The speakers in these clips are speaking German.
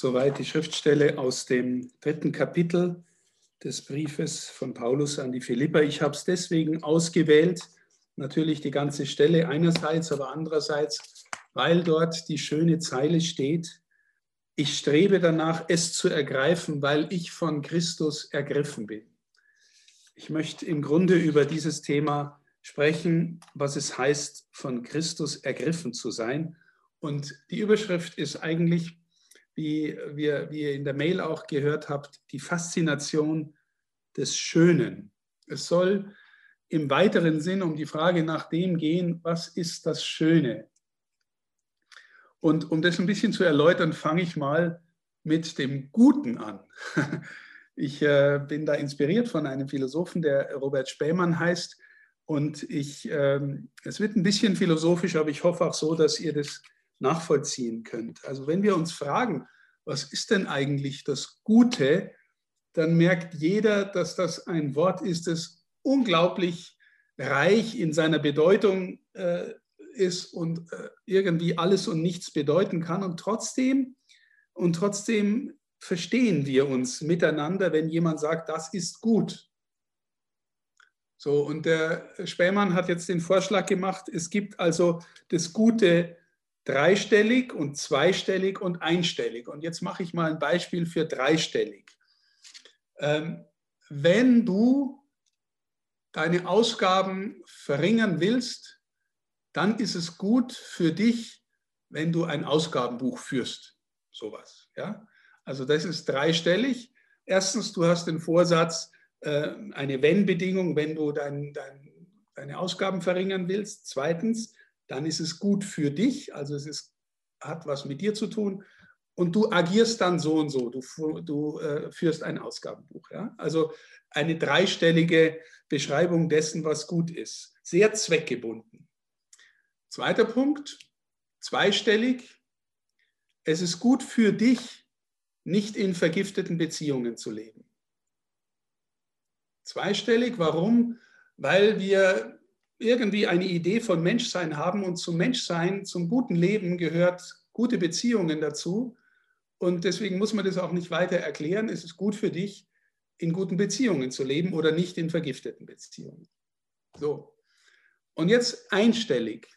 Soweit die Schriftstelle aus dem dritten Kapitel des Briefes von Paulus an die Philipper. Ich habe es deswegen ausgewählt, natürlich die ganze Stelle einerseits, aber andererseits, weil dort die schöne Zeile steht, ich strebe danach, es zu ergreifen, weil ich von Christus ergriffen bin. Ich möchte im Grunde über dieses Thema sprechen, was es heißt, von Christus ergriffen zu sein. Und die Überschrift ist eigentlich wie, wir, wie ihr in der Mail auch gehört habt, die Faszination des Schönen. Es soll im weiteren Sinn um die Frage nach dem gehen, was ist das Schöne? Und um das ein bisschen zu erläutern, fange ich mal mit dem Guten an. Ich äh, bin da inspiriert von einem Philosophen, der Robert Spähmann heißt. Und ich, äh, es wird ein bisschen philosophisch, aber ich hoffe auch so, dass ihr das nachvollziehen könnt. Also wenn wir uns fragen, was ist denn eigentlich das Gute, dann merkt jeder, dass das ein Wort ist, das unglaublich reich in seiner Bedeutung äh, ist und äh, irgendwie alles und nichts bedeuten kann. Und trotzdem, und trotzdem verstehen wir uns miteinander, wenn jemand sagt, das ist gut. So, und der Spähmann hat jetzt den Vorschlag gemacht, es gibt also das Gute dreistellig und zweistellig und einstellig. Und jetzt mache ich mal ein Beispiel für dreistellig. Ähm, wenn du deine Ausgaben verringern willst, dann ist es gut für dich, wenn du ein Ausgabenbuch führst. Sowas. Ja? Also das ist dreistellig. Erstens, du hast den Vorsatz, äh, eine Wenn-Bedingung, wenn du dein, dein, deine Ausgaben verringern willst. Zweitens, dann ist es gut für dich, also es ist, hat was mit dir zu tun und du agierst dann so und so, du, du äh, führst ein Ausgabenbuch. Ja? Also eine dreistellige Beschreibung dessen, was gut ist, sehr zweckgebunden. Zweiter Punkt, zweistellig, es ist gut für dich, nicht in vergifteten Beziehungen zu leben. Zweistellig, warum? Weil wir irgendwie eine Idee von Menschsein haben und zum Menschsein, zum guten Leben gehört gute Beziehungen dazu. Und deswegen muss man das auch nicht weiter erklären. Es ist gut für dich, in guten Beziehungen zu leben oder nicht in vergifteten Beziehungen. So. Und jetzt einstellig.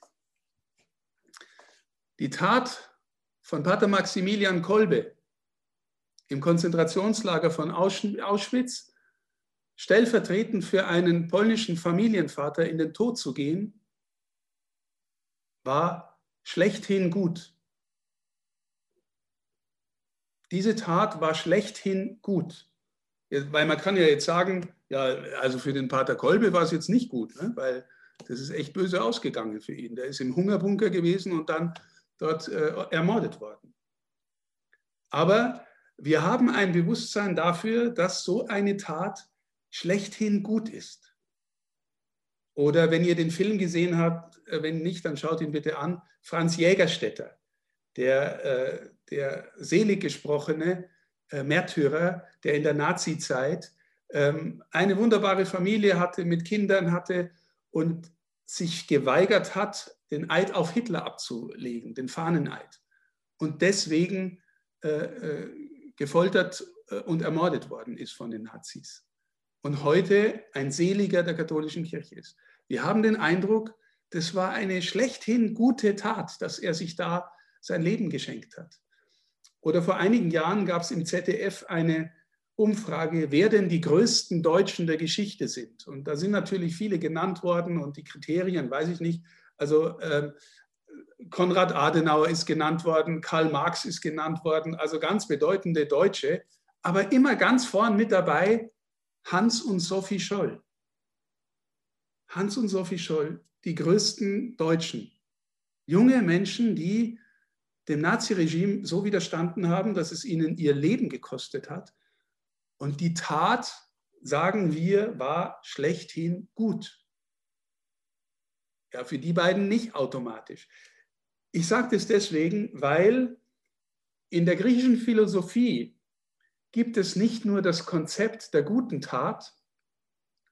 Die Tat von Pater Maximilian Kolbe im Konzentrationslager von Auschwitz stellvertretend für einen polnischen Familienvater in den Tod zu gehen, war schlechthin gut. Diese Tat war schlechthin gut. Weil man kann ja jetzt sagen, ja, also für den Pater Kolbe war es jetzt nicht gut, ne? weil das ist echt böse ausgegangen für ihn. Der ist im Hungerbunker gewesen und dann dort äh, ermordet worden. Aber wir haben ein Bewusstsein dafür, dass so eine Tat schlechthin gut ist. Oder wenn ihr den Film gesehen habt, äh, wenn nicht, dann schaut ihn bitte an, Franz Jägerstätter, der, äh, der selig gesprochene äh, Märtyrer, der in der Nazi-Zeit ähm, eine wunderbare Familie hatte, mit Kindern hatte und sich geweigert hat, den Eid auf Hitler abzulegen, den Fahneneid. Und deswegen gefoltert und ermordet worden ist von den Nazis und heute ein Seliger der katholischen Kirche ist. Wir haben den Eindruck, das war eine schlechthin gute Tat, dass er sich da sein Leben geschenkt hat. Oder vor einigen Jahren gab es im ZDF eine Umfrage, wer denn die größten Deutschen der Geschichte sind. Und da sind natürlich viele genannt worden und die Kriterien weiß ich nicht. Also äh, Konrad Adenauer ist genannt worden, Karl Marx ist genannt worden, also ganz bedeutende Deutsche. Aber immer ganz vorn mit dabei Hans und Sophie Scholl. Hans und Sophie Scholl, die größten Deutschen. Junge Menschen, die dem Naziregime so widerstanden haben, dass es ihnen ihr Leben gekostet hat. Und die Tat, sagen wir, war schlechthin gut. Ja, für die beiden nicht automatisch. Ich sage das deswegen, weil in der griechischen Philosophie gibt es nicht nur das Konzept der guten Tat,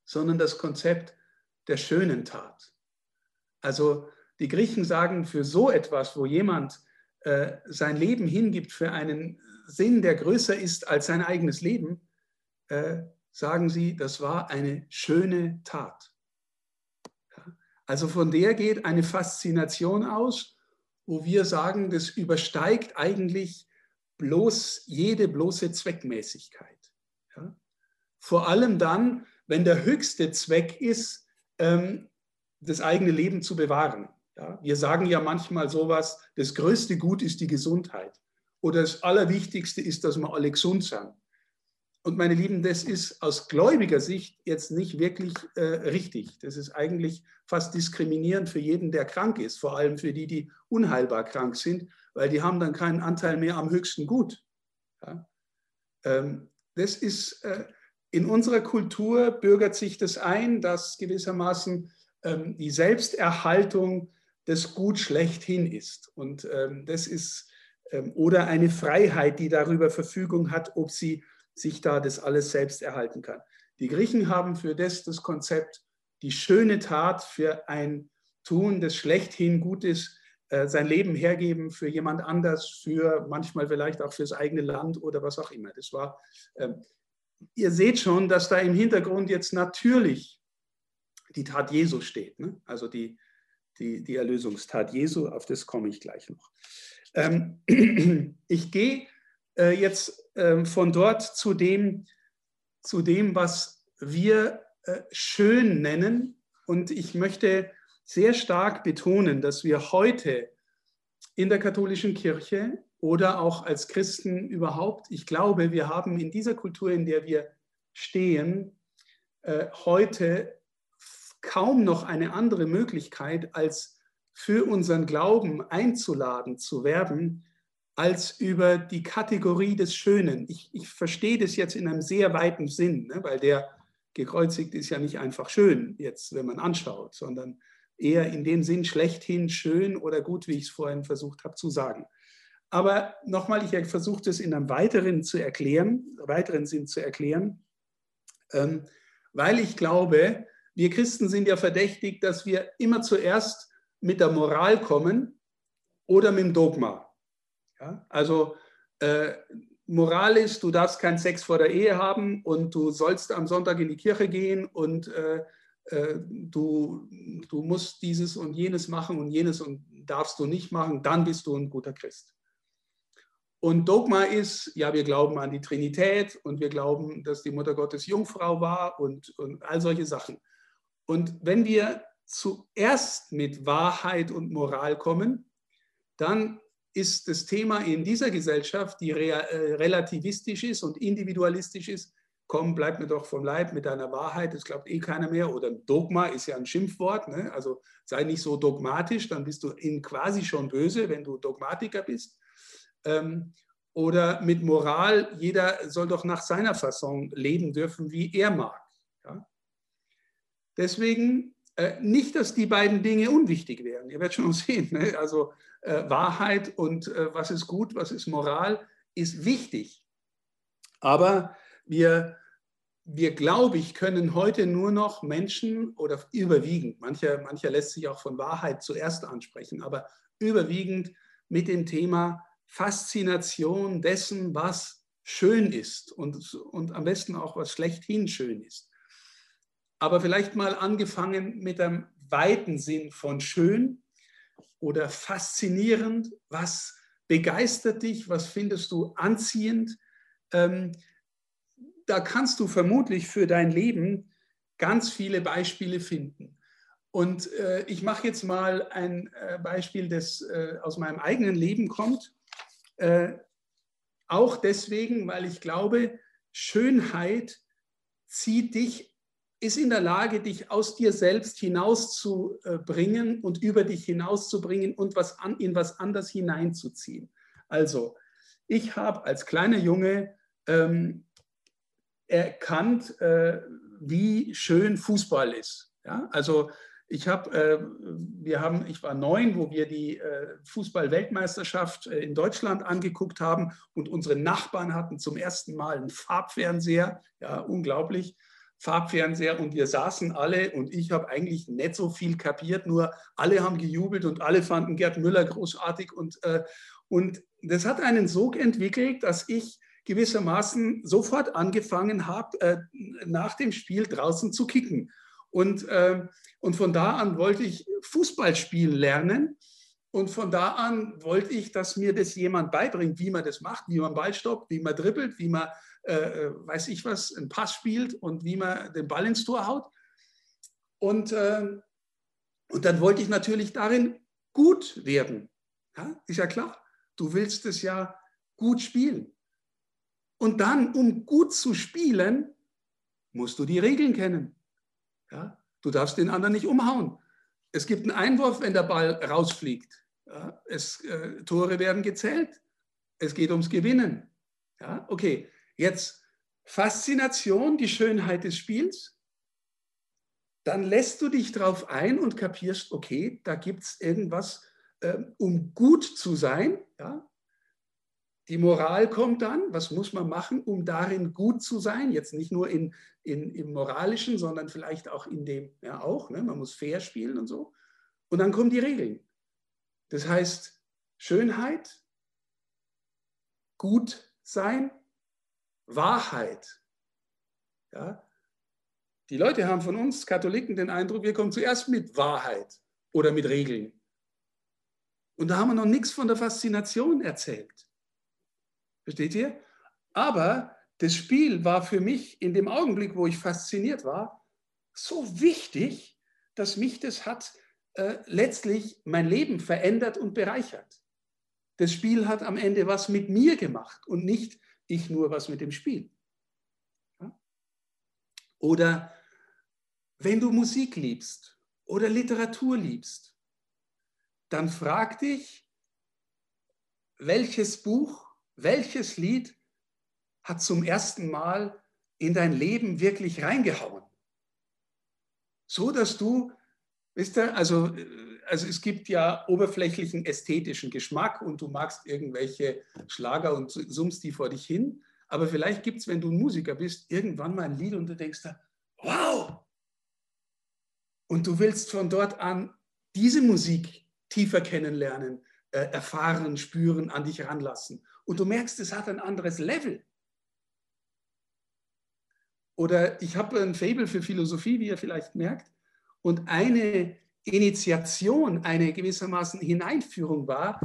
sondern das Konzept der schönen Tat. Also die Griechen sagen, für so etwas, wo jemand äh, sein Leben hingibt für einen Sinn, der größer ist als sein eigenes Leben, äh, sagen sie, das war eine schöne Tat. Also von der geht eine Faszination aus, wo wir sagen, das übersteigt eigentlich bloß jede bloße Zweckmäßigkeit. Ja? Vor allem dann, wenn der höchste Zweck ist, ähm, das eigene Leben zu bewahren. Ja? Wir sagen ja manchmal sowas, das größte Gut ist die Gesundheit oder das Allerwichtigste ist, dass wir alle gesund sind. Und meine Lieben, das ist aus gläubiger Sicht jetzt nicht wirklich äh, richtig. Das ist eigentlich fast diskriminierend für jeden, der krank ist, vor allem für die, die unheilbar krank sind, weil die haben dann keinen Anteil mehr am höchsten Gut. Ja? Ähm, das ist äh, in unserer Kultur bürgert sich das ein, dass gewissermaßen ähm, die Selbsterhaltung das Gut schlechthin ist. Und ähm, das ist ähm, oder eine Freiheit, die darüber Verfügung hat, ob sie sich da das alles selbst erhalten kann. Die Griechen haben für das das Konzept, die schöne Tat für ein Tun, das schlechthin gut ist, äh, sein Leben hergeben für jemand anders, für manchmal vielleicht auch fürs eigene Land oder was auch immer. Das war, ähm, ihr seht schon, dass da im Hintergrund jetzt natürlich die Tat Jesu steht, ne? also die, die, die Erlösungstat Jesu, auf das komme ich gleich noch. Ähm, ich gehe äh, jetzt ähm, von dort zu dem, zu dem, was wir äh, schön nennen. Und ich möchte sehr stark betonen, dass wir heute in der katholischen Kirche oder auch als Christen überhaupt, ich glaube, wir haben in dieser Kultur, in der wir stehen, äh, heute kaum noch eine andere Möglichkeit, als für unseren Glauben einzuladen, zu werben, als über die Kategorie des Schönen. Ich, ich verstehe das jetzt in einem sehr weiten Sinn, ne, weil der gekreuzigt ist ja nicht einfach schön, jetzt, wenn man anschaut, sondern eher in dem Sinn schlechthin schön oder gut, wie ich es vorhin versucht habe zu sagen. Aber nochmal, ich versuche das in einem weiteren zu erklären, weiteren Sinn zu erklären, ähm, weil ich glaube, wir Christen sind ja verdächtig, dass wir immer zuerst mit der Moral kommen oder mit dem Dogma. Ja? Also äh, Moral ist, du darfst keinen Sex vor der Ehe haben und du sollst am Sonntag in die Kirche gehen und äh, äh, du, du musst dieses und jenes machen und jenes und darfst du nicht machen, dann bist du ein guter Christ. Und Dogma ist, ja, wir glauben an die Trinität und wir glauben, dass die Mutter Gottes Jungfrau war und, und all solche Sachen. Und wenn wir zuerst mit Wahrheit und Moral kommen, dann ist das Thema in dieser Gesellschaft, die äh, relativistisch ist und individualistisch ist, komm, bleib mir doch vom Leib mit deiner Wahrheit, das glaubt eh keiner mehr. Oder Dogma ist ja ein Schimpfwort, ne? also sei nicht so dogmatisch, dann bist du in quasi schon böse, wenn du Dogmatiker bist. Ähm, oder mit Moral, jeder soll doch nach seiner Fasson leben dürfen, wie er mag. Ja? Deswegen nicht, dass die beiden Dinge unwichtig wären. Ihr werdet schon sehen. Ne? Also äh, Wahrheit und äh, was ist gut, was ist Moral, ist wichtig. Aber wir, wir glaube ich, können heute nur noch Menschen oder überwiegend, mancher, mancher lässt sich auch von Wahrheit zuerst ansprechen, aber überwiegend mit dem Thema Faszination dessen, was schön ist und, und am besten auch was schlechthin schön ist. Aber vielleicht mal angefangen mit einem weiten Sinn von schön oder faszinierend? Was begeistert dich? Was findest du anziehend? Ähm, da kannst du vermutlich für dein Leben ganz viele Beispiele finden. Und äh, ich mache jetzt mal ein äh, Beispiel, das äh, aus meinem eigenen Leben kommt. Äh, auch deswegen, weil ich glaube, Schönheit zieht dich ist in der Lage, dich aus dir selbst hinauszubringen und über dich hinauszubringen und was an, in was anderes hineinzuziehen. Also, ich habe als kleiner Junge ähm, erkannt, äh, wie schön Fußball ist. Ja? Also ich habe, äh, wir haben, ich war neun, wo wir die äh, Fußball-Weltmeisterschaft äh, in Deutschland angeguckt haben und unsere Nachbarn hatten zum ersten Mal einen Farbfernseher. Ja, unglaublich. Farbfernseher und wir saßen alle und ich habe eigentlich nicht so viel kapiert, nur alle haben gejubelt und alle fanden Gerd Müller großartig und, äh, Und das hat einen Sog entwickelt, dass ich gewissermaßen sofort angefangen habe, äh, nach dem Spiel draußen zu kicken. Und, äh, und von da an wollte ich Fußball spielen lernen. Und von da an wollte ich, dass mir das jemand beibringt, wie man das macht, wie man Ball stoppt, wie man dribbelt, wie man, äh, äh, weiß ich was, einen Pass spielt und wie man den Ball ins Tor haut. Und, äh, und dann wollte ich natürlich darin gut werden. Ja, ist ja klar. Du willst es ja gut spielen. Und dann, um gut zu spielen, musst du die Regeln kennen. Ja? Du darfst den anderen nicht umhauen. Es gibt einen Einwurf, wenn der Ball rausfliegt. Ja? Es, äh, Tore werden gezählt. Es geht ums Gewinnen. Ja? Okay, jetzt Faszination, die Schönheit des Spiels. Dann lässt du dich darauf ein und kapierst, okay, da gibt es irgendwas, äh, um gut zu sein. Ja? Die Moral kommt dann, was muss man machen, um darin gut zu sein? Jetzt nicht nur in, in, im Moralischen, sondern vielleicht auch in dem, ja auch, ne? man muss fair spielen und so. Und dann kommen die Regeln. Das heißt, Schönheit, gut sein, Wahrheit. Ja? Die Leute haben von uns Katholiken den Eindruck, wir kommen zuerst mit Wahrheit oder mit Regeln. Und da haben wir noch nichts von der Faszination erzählt. Versteht ihr? Aber das Spiel war für mich in dem Augenblick, wo ich fasziniert war, so wichtig, dass mich das hat äh, letztlich mein Leben verändert und bereichert. Das Spiel hat am Ende was mit mir gemacht und nicht ich nur was mit dem Spiel. Ja? Oder wenn du Musik liebst oder Literatur liebst, dann frag dich, welches Buch welches Lied hat zum ersten Mal in dein Leben wirklich reingehauen? So dass du, wisst ihr, also, also es gibt ja oberflächlichen ästhetischen Geschmack und du magst irgendwelche Schlager und summst die vor dich hin. Aber vielleicht gibt es, wenn du ein Musiker bist, irgendwann mal ein Lied und du denkst da, wow! Und du willst von dort an diese Musik tiefer kennenlernen, äh, erfahren, spüren, an dich ranlassen. Und du merkst, es hat ein anderes Level. Oder ich habe ein Fable für Philosophie, wie ihr vielleicht merkt. Und eine Initiation, eine gewissermaßen Hineinführung war,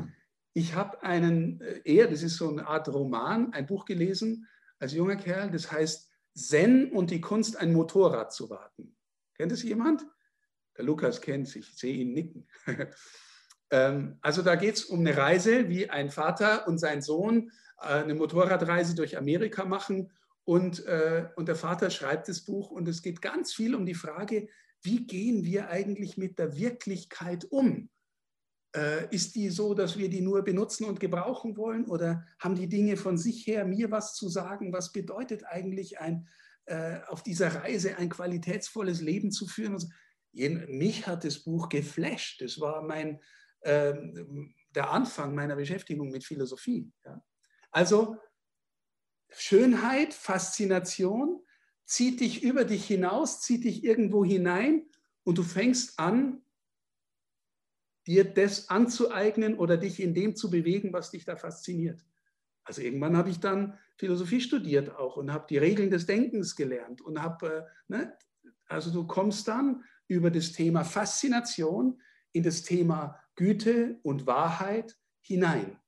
ich habe einen, äh, eher, das ist so eine Art Roman, ein Buch gelesen als junger Kerl, das heißt Zen und die Kunst, ein Motorrad zu warten. Kennt es jemand? Der Lukas kennt sich, ich sehe ihn nicken. Ähm, also da geht es um eine Reise, wie ein Vater und sein Sohn äh, eine Motorradreise durch Amerika machen. Und, äh, und der Vater schreibt das Buch und es geht ganz viel um die Frage, wie gehen wir eigentlich mit der Wirklichkeit um? Äh, ist die so, dass wir die nur benutzen und gebrauchen wollen? Oder haben die Dinge von sich her mir was zu sagen? Was bedeutet eigentlich ein, auf dieser Reise ein qualitätsvolles Leben zu führen? Also, mich hat das Buch geflasht. Das war mein, ähm, der Anfang meiner Beschäftigung mit Philosophie. Ja. Also Schönheit, Faszination zieht dich über dich hinaus, zieht dich irgendwo hinein und du fängst an, dir das anzueignen oder dich in dem zu bewegen, was dich da fasziniert. Also irgendwann habe ich dann Philosophie studiert auch und habe die Regeln des Denkens gelernt und habe, äh, ne, also du kommst dann über das Thema Faszination in das Thema Güte und Wahrheit hinein.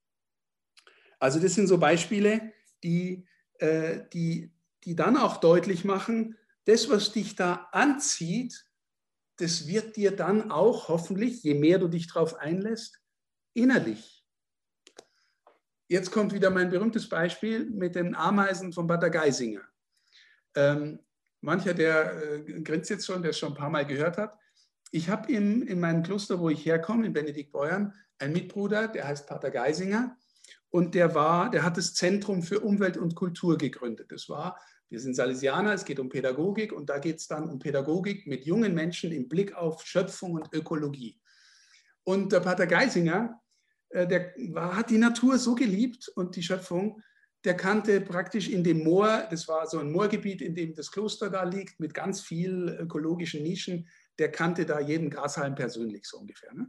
Also das sind so Beispiele, die, äh, die, die dann auch deutlich machen, das, was dich da anzieht, das wird dir dann auch hoffentlich, je mehr du dich darauf einlässt, innerlich. Jetzt kommt wieder mein berühmtes Beispiel mit den Ameisen von Bad Geisinger. Ähm, mancher, der äh, grinst jetzt schon, der es schon ein paar Mal gehört hat. Ich habe in, in meinem Kloster, wo ich herkomme, in Benediktbeuern, einen Mitbruder, der heißt Pater Geisinger. Und der war, der hat das Zentrum für Umwelt und Kultur gegründet. Das war, wir sind Salesianer, es geht um Pädagogik und da geht es dann um Pädagogik mit jungen Menschen im Blick auf Schöpfung und Ökologie. Und der Pater Geisinger, äh, der war, hat die Natur so geliebt und die Schöpfung, der kannte praktisch in dem Moor, das war so ein Moorgebiet, in dem das Kloster da liegt, mit ganz vielen ökologischen Nischen, der kannte da jeden Grashalm persönlich so ungefähr. Ne?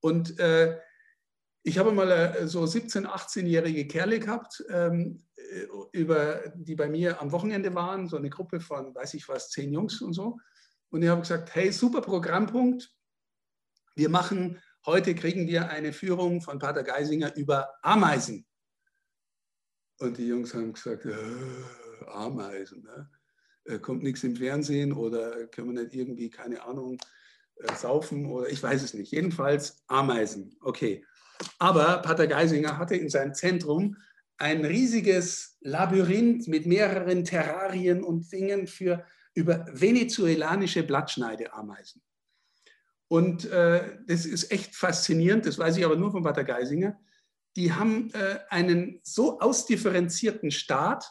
Und äh, ich habe mal äh, so 17-, 18-jährige Kerle gehabt, ähm, äh, über, die bei mir am Wochenende waren, so eine Gruppe von, weiß ich was, zehn Jungs und so. Und ich habe gesagt, hey, super Programmpunkt. Wir machen, heute kriegen wir eine Führung von Pater Geisinger über Ameisen. Und die Jungs haben gesagt, äh, Ameisen, ne? Äh, kommt nichts im Fernsehen oder können wir nicht irgendwie, keine Ahnung, äh, saufen oder ich weiß es nicht. Jedenfalls Ameisen, okay. Aber Pater Geisinger hatte in seinem Zentrum ein riesiges Labyrinth mit mehreren Terrarien und Dingen für über venezuelanische Blattschneideameisen. Und äh, das ist echt faszinierend, das weiß ich aber nur von Pater Geisinger. Die haben äh, einen so ausdifferenzierten Staat,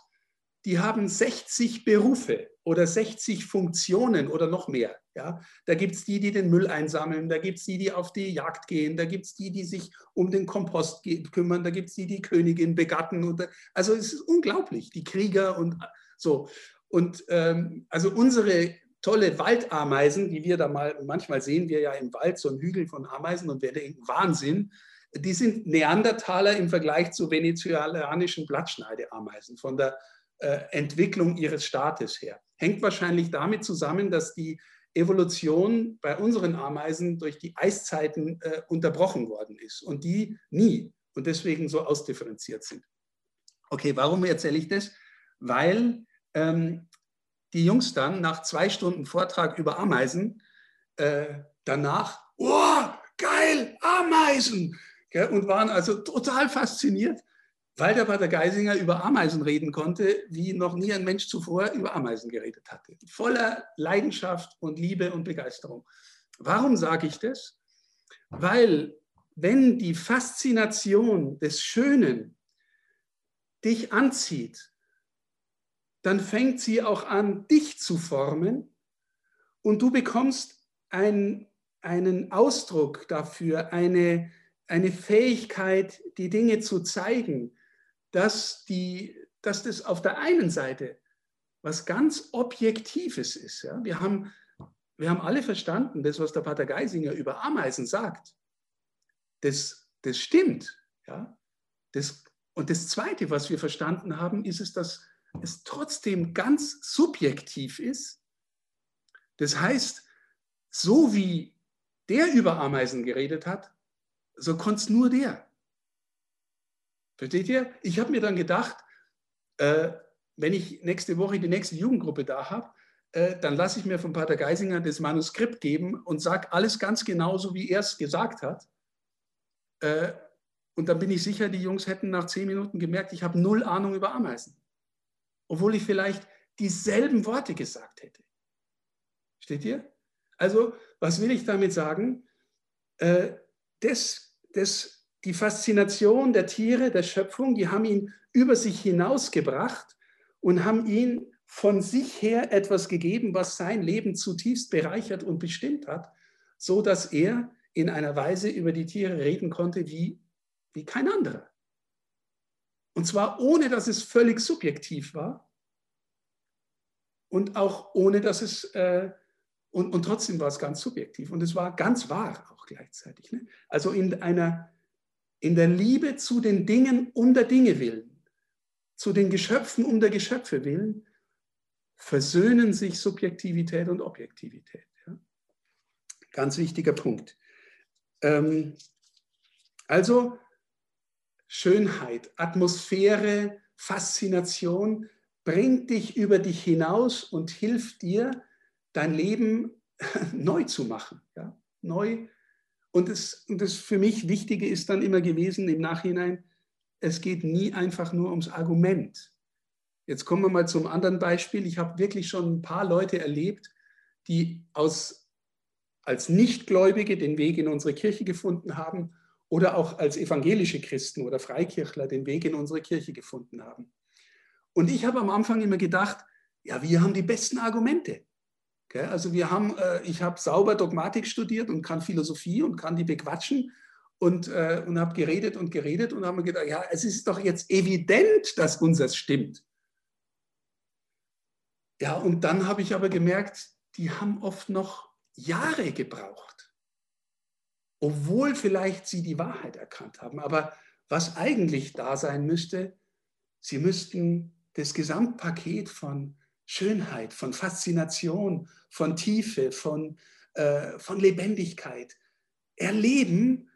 die haben 60 Berufe oder 60 Funktionen oder noch mehr. Ja? Da gibt es die, die den Müll einsammeln, da gibt es die, die auf die Jagd gehen, da gibt es die, die sich um den Kompost kümmern, da gibt es die, die Königin begatten. Und, also es ist unglaublich, die Krieger und so. Und ähm, also unsere tolle Waldameisen, die wir da mal, manchmal sehen wir ja im Wald so einen Hügel von Ameisen und wir denken, Wahnsinn, die sind Neandertaler im Vergleich zu venezolanischen Blattschneideameisen von der äh, Entwicklung ihres Staates her. Hängt wahrscheinlich damit zusammen, dass die Evolution bei unseren Ameisen durch die Eiszeiten äh, unterbrochen worden ist und die nie und deswegen so ausdifferenziert sind. Okay, warum erzähle ich das? Weil ähm, die Jungs dann nach zwei Stunden Vortrag über Ameisen äh, danach, oh, geil, Ameisen! und waren also total fasziniert weil der Pater Geisinger über Ameisen reden konnte, wie noch nie ein Mensch zuvor über Ameisen geredet hatte. Voller Leidenschaft und Liebe und Begeisterung. Warum sage ich das? Weil wenn die Faszination des Schönen dich anzieht, dann fängt sie auch an, dich zu formen und du bekommst ein, einen Ausdruck dafür, eine, eine Fähigkeit, die Dinge zu zeigen, dass, die, dass das auf der einen Seite was ganz Objektives ist. Ja? Wir, haben, wir haben alle verstanden, das, was der Pater Geisinger über Ameisen sagt, das, das stimmt. Ja? Das, und das Zweite, was wir verstanden haben, ist es, dass es trotzdem ganz subjektiv ist. Das heißt, so wie der über Ameisen geredet hat, so konnte es nur der. Versteht ihr? Ich habe mir dann gedacht, äh, wenn ich nächste Woche die nächste Jugendgruppe da habe, äh, dann lasse ich mir von Pater Geisinger das Manuskript geben und sage alles ganz genauso, wie er es gesagt hat. Äh, und dann bin ich sicher, die Jungs hätten nach zehn Minuten gemerkt, ich habe null Ahnung über Ameisen. Obwohl ich vielleicht dieselben Worte gesagt hätte. Steht ihr? Also, was will ich damit sagen? Äh, das, das die Faszination der Tiere, der Schöpfung, die haben ihn über sich hinausgebracht und haben ihn von sich her etwas gegeben, was sein Leben zutiefst bereichert und bestimmt hat, so dass er in einer Weise über die Tiere reden konnte wie, wie kein anderer. Und zwar ohne, dass es völlig subjektiv war und auch ohne, dass es, äh, und, und trotzdem war es ganz subjektiv und es war ganz wahr auch gleichzeitig. Ne? Also in einer in der Liebe zu den Dingen um der Dinge willen, zu den Geschöpfen um der Geschöpfe willen, versöhnen sich Subjektivität und Objektivität. Ja? Ganz wichtiger Punkt. Ähm, also Schönheit, Atmosphäre, Faszination bringt dich über dich hinaus und hilft dir, dein Leben neu zu machen, ja? neu zu und das, das für mich Wichtige ist dann immer gewesen im Nachhinein, es geht nie einfach nur ums Argument. Jetzt kommen wir mal zum anderen Beispiel. Ich habe wirklich schon ein paar Leute erlebt, die aus, als Nichtgläubige den Weg in unsere Kirche gefunden haben oder auch als evangelische Christen oder Freikirchler den Weg in unsere Kirche gefunden haben. Und ich habe am Anfang immer gedacht, ja, wir haben die besten Argumente. Also wir haben, äh, ich habe sauber Dogmatik studiert und kann Philosophie und kann die bequatschen und, äh, und habe geredet und geredet und habe mir gedacht, ja, es ist doch jetzt evident, dass unseres stimmt. Ja, und dann habe ich aber gemerkt, die haben oft noch Jahre gebraucht, obwohl vielleicht sie die Wahrheit erkannt haben. Aber was eigentlich da sein müsste, sie müssten das Gesamtpaket von Schönheit, von Faszination, von Tiefe, von, äh, von Lebendigkeit erleben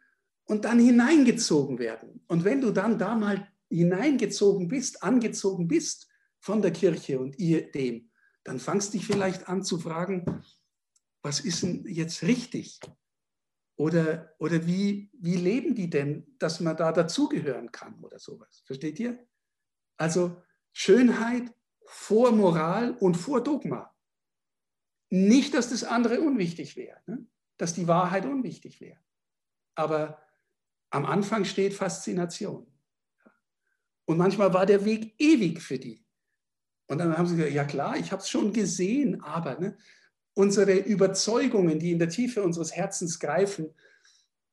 und dann hineingezogen werden. Und wenn du dann da mal hineingezogen bist, angezogen bist von der Kirche und ihr dem, dann fangst dich vielleicht an zu fragen, was ist denn jetzt richtig? Oder, oder wie, wie leben die denn, dass man da dazugehören kann oder sowas? Versteht ihr? Also Schönheit vor Moral und vor Dogma. Nicht, dass das andere unwichtig wäre, ne? dass die Wahrheit unwichtig wäre. Aber am Anfang steht Faszination. Und manchmal war der Weg ewig für die. Und dann haben sie gesagt, ja klar, ich habe es schon gesehen, aber ne, unsere Überzeugungen, die in der Tiefe unseres Herzens greifen,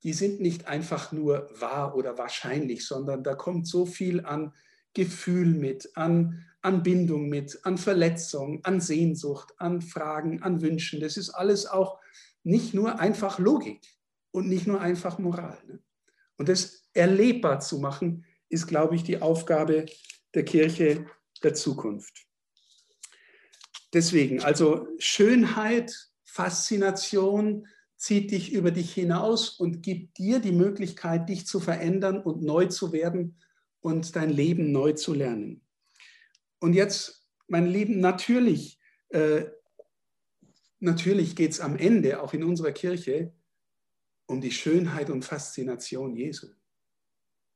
die sind nicht einfach nur wahr oder wahrscheinlich, sondern da kommt so viel an Gefühl mit, an, an Bindung mit, an Verletzung, an Sehnsucht, an Fragen, an Wünschen. Das ist alles auch nicht nur einfach Logik und nicht nur einfach Moral. Ne? Und das erlebbar zu machen, ist, glaube ich, die Aufgabe der Kirche der Zukunft. Deswegen, also Schönheit, Faszination zieht dich über dich hinaus und gibt dir die Möglichkeit, dich zu verändern und neu zu werden und dein Leben neu zu lernen. Und jetzt, mein Lieben, natürlich, äh, natürlich geht es am Ende, auch in unserer Kirche, um die Schönheit und Faszination Jesu.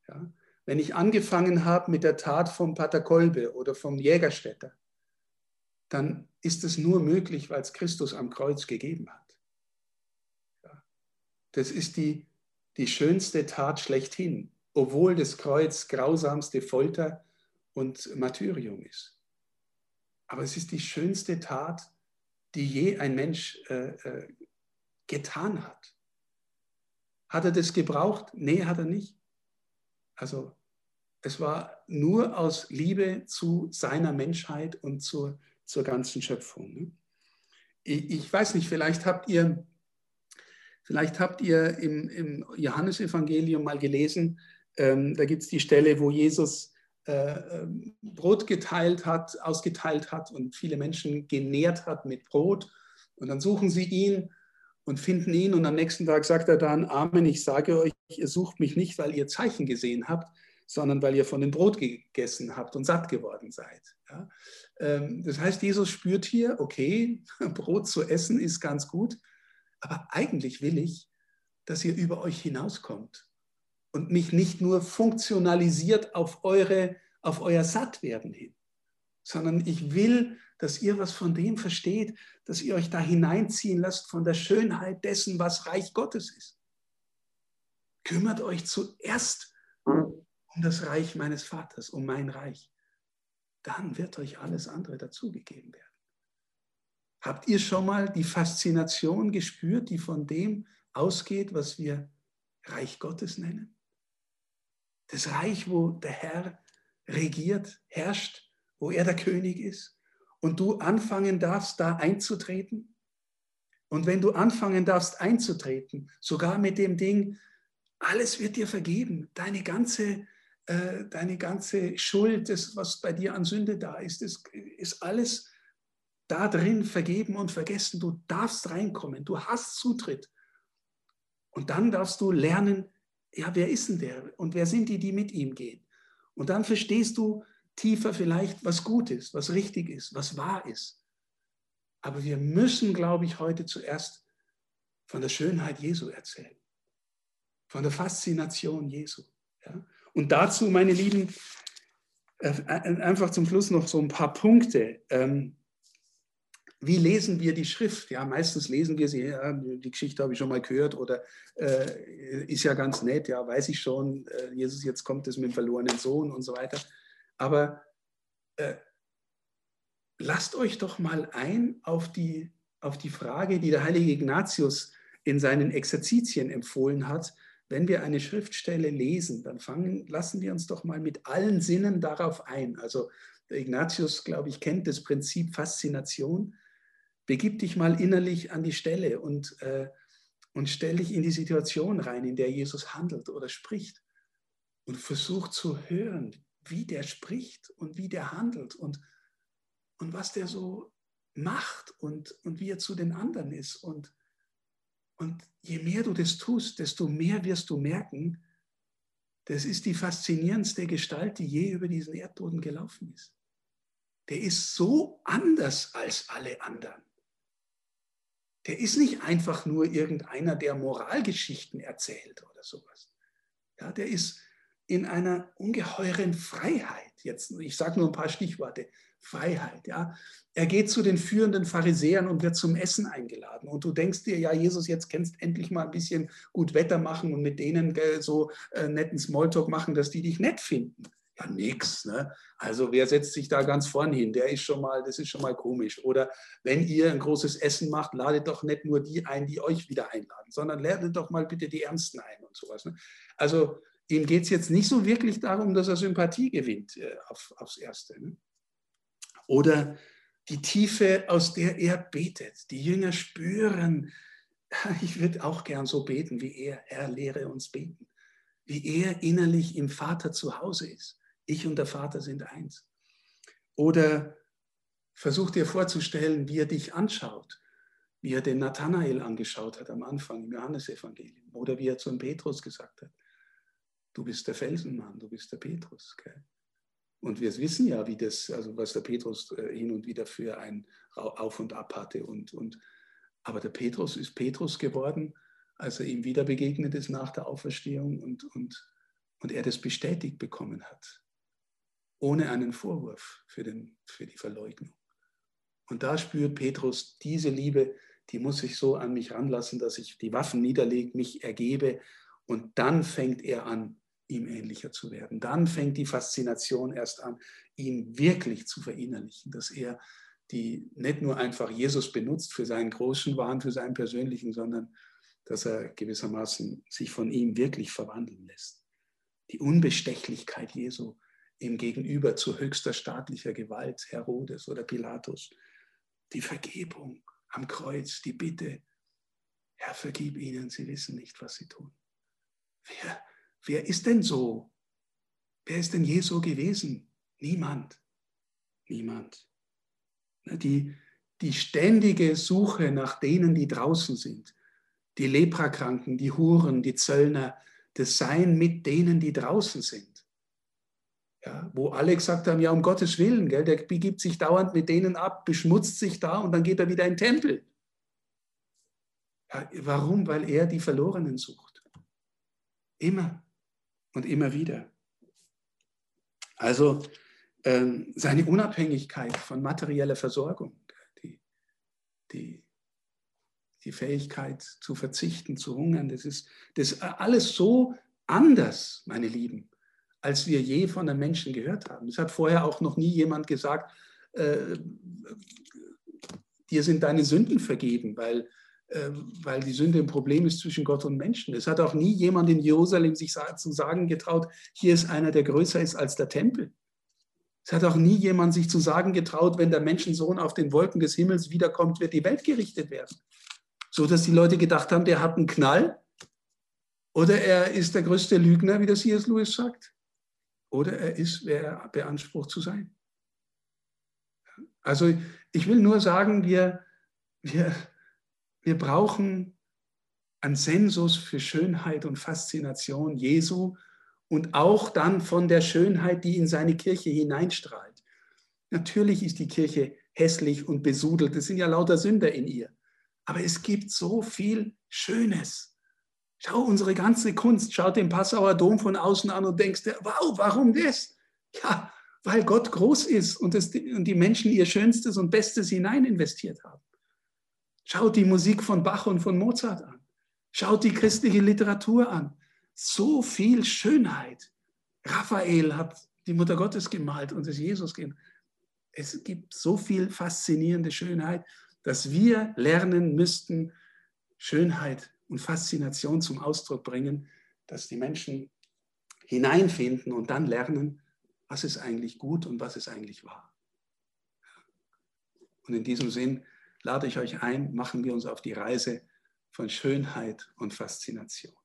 Ja? Wenn ich angefangen habe mit der Tat vom Pater Kolbe oder vom Jägerstätter, dann ist es nur möglich, weil es Christus am Kreuz gegeben hat. Ja? Das ist die, die schönste Tat schlechthin, obwohl das Kreuz grausamste Folter und Martyrium ist. Aber es ist die schönste Tat, die je ein Mensch äh, äh, getan hat. Hat er das gebraucht? Nee, hat er nicht. Also es war nur aus Liebe zu seiner Menschheit und zur, zur ganzen Schöpfung. Ne? Ich, ich, weiß nicht, vielleicht habt ihr, vielleicht habt ihr im, im Johannesevangelium mal gelesen, ähm, da gibt es die Stelle, wo Jesus äh, ähm, Brot geteilt hat, ausgeteilt hat und viele Menschen genährt hat mit Brot. Und dann suchen sie ihn und finden ihn und am nächsten Tag sagt er dann, Amen, ich sage euch, ihr sucht mich nicht, weil ihr Zeichen gesehen habt, sondern weil ihr von dem Brot gegessen habt und satt geworden seid. Ja? Ähm, das heißt, Jesus spürt hier, okay, Brot zu essen ist ganz gut, aber eigentlich will ich, dass ihr über euch hinauskommt und mich nicht nur funktionalisiert auf, eure, auf euer Sattwerden hin, sondern ich will, dass ihr was von dem versteht, dass ihr euch da hineinziehen lasst von der Schönheit dessen, was Reich Gottes ist. Kümmert euch zuerst um das Reich meines Vaters, um mein Reich. Dann wird euch alles andere dazugegeben werden. Habt ihr schon mal die Faszination gespürt, die von dem ausgeht, was wir Reich Gottes nennen? Das Reich, wo der Herr regiert, herrscht, wo er der König ist und du anfangen darfst, da einzutreten. Und wenn du anfangen darfst einzutreten, sogar mit dem Ding, alles wird dir vergeben, deine ganze, äh, deine ganze Schuld, das, was bei dir an Sünde da ist, ist, ist alles da drin vergeben und vergessen. Du darfst reinkommen, du hast Zutritt. Und dann darfst du lernen, ja, wer ist denn der und wer sind die, die mit ihm gehen? Und dann verstehst du, tiefer vielleicht, was gut ist, was richtig ist, was wahr ist. Aber wir müssen, glaube ich, heute zuerst von der Schönheit Jesu erzählen, von der Faszination Jesu. Ja? Und dazu, meine Lieben, äh, äh, einfach zum Schluss noch so ein paar Punkte. Ähm, wie lesen wir die Schrift? Ja, meistens lesen wir sie, ja, die Geschichte habe ich schon mal gehört oder äh, ist ja ganz nett, ja, weiß ich schon, äh, Jesus, jetzt kommt es mit dem verlorenen Sohn und so weiter. Aber äh, lasst euch doch mal ein auf die, auf die Frage, die der heilige Ignatius in seinen Exerzitien empfohlen hat. Wenn wir eine Schriftstelle lesen, dann fangen, lassen wir uns doch mal mit allen Sinnen darauf ein. Also der Ignatius, glaube ich, kennt das Prinzip Faszination. Begib dich mal innerlich an die Stelle und, äh, und stell dich in die Situation rein, in der Jesus handelt oder spricht und versuch zu hören, wie der spricht und wie der handelt und, und was der so macht und, und wie er zu den anderen ist. Und, und je mehr du das tust, desto mehr wirst du merken, das ist die faszinierendste Gestalt, die je über diesen Erdboden gelaufen ist. Der ist so anders als alle anderen. Der ist nicht einfach nur irgendeiner, der Moralgeschichten erzählt oder sowas. Ja, der ist in einer ungeheuren Freiheit. Jetzt, ich sage nur ein paar Stichworte. Freiheit. Ja. Er geht zu den führenden Pharisäern und wird zum Essen eingeladen. Und du denkst dir, ja, Jesus, jetzt kennst endlich mal ein bisschen gut Wetter machen und mit denen so äh, netten Smalltalk machen, dass die dich nett finden. Ja, nix. Ne? Also wer setzt sich da ganz vorn hin? Der ist schon mal, das ist schon mal komisch. Oder wenn ihr ein großes Essen macht, ladet doch nicht nur die ein, die euch wieder einladen, sondern ladet doch mal bitte die Ernsten ein und sowas. Ne? Also ihm geht es jetzt nicht so wirklich darum, dass er Sympathie gewinnt äh, auf, aufs Erste. Ne? Oder die Tiefe, aus der er betet. Die Jünger spüren, ich würde auch gern so beten wie er. Er lehre uns beten. Wie er innerlich im Vater zu Hause ist. Ich und der Vater sind eins. Oder versuch dir vorzustellen, wie er dich anschaut. Wie er den Nathanael angeschaut hat am Anfang im Johannesevangelium. Oder wie er zum Petrus gesagt hat. Du bist der Felsenmann, du bist der Petrus. Gell? Und wir wissen ja, wie das, also was der Petrus äh, hin und wieder für ein Auf und Ab hatte. Und, und, aber der Petrus ist Petrus geworden, als er ihm wieder begegnet ist nach der Auferstehung und, und, und er das bestätigt bekommen hat. Ohne einen Vorwurf für, den, für die Verleugnung. Und da spürt Petrus diese Liebe, die muss ich so an mich ranlassen, dass ich die Waffen niederlege, mich ergebe. Und dann fängt er an, ihm ähnlicher zu werden. Dann fängt die Faszination erst an, ihn wirklich zu verinnerlichen, dass er die nicht nur einfach Jesus benutzt für seinen großen Wahn, für seinen persönlichen, sondern dass er gewissermaßen sich von ihm wirklich verwandeln lässt. Die Unbestechlichkeit Jesu im Gegenüber zu höchster staatlicher Gewalt, Herodes oder Pilatus, die Vergebung am Kreuz, die Bitte, Herr, vergib ihnen, sie wissen nicht, was sie tun. Wer, Wer ist denn so? Wer ist denn je so gewesen? Niemand. Niemand. Die, die ständige Suche nach denen, die draußen sind, die Leprakranken, die Huren, die Zöllner, das Sein mit denen, die draußen sind. Ja, wo alle gesagt haben, ja, um Gottes Willen, gell, der begibt sich dauernd mit denen ab, beschmutzt sich da und dann geht er wieder in den Tempel. Ja, warum? Weil er die Verlorenen sucht. Immer und immer wieder. Also ähm, seine Unabhängigkeit von materieller Versorgung, die, die, die Fähigkeit zu verzichten, zu hungern, das ist, das ist alles so anders, meine Lieben, als wir je von den Menschen gehört haben. Es hat vorher auch noch nie jemand gesagt, äh, dir sind deine Sünden vergeben, weil ähm, weil die Sünde ein Problem ist zwischen Gott und Menschen. Es hat auch nie jemand in Jerusalem sich zu sagen getraut, hier ist einer, der größer ist als der Tempel. Es hat auch nie jemand sich zu sagen getraut, wenn der Menschensohn auf den Wolken des Himmels wiederkommt, wird die Welt gerichtet werden. So dass die Leute gedacht haben, der hat einen Knall oder er ist der größte Lügner, wie das C.S. Lewis sagt. Oder er ist, wer er beansprucht zu sein. Also ich will nur sagen, wir, wir, wir brauchen einen Sensus für Schönheit und Faszination Jesu und auch dann von der Schönheit, die in seine Kirche hineinstrahlt. Natürlich ist die Kirche hässlich und besudelt, es sind ja lauter Sünder in ihr. Aber es gibt so viel Schönes. Schau unsere ganze Kunst, schau den Passauer Dom von außen an und denkst, wow, warum das? Ja, weil Gott groß ist und, das, und die Menschen ihr Schönstes und Bestes hinein investiert haben. Schaut die Musik von Bach und von Mozart an. Schaut die christliche Literatur an. So viel Schönheit. Raphael hat die Mutter Gottes gemalt und es Jesus gegeben. Es gibt so viel faszinierende Schönheit, dass wir lernen müssten, Schönheit und Faszination zum Ausdruck bringen, dass die Menschen hineinfinden und dann lernen, was ist eigentlich gut und was ist eigentlich wahr. Und in diesem Sinn lade ich euch ein, machen wir uns auf die Reise von Schönheit und Faszination.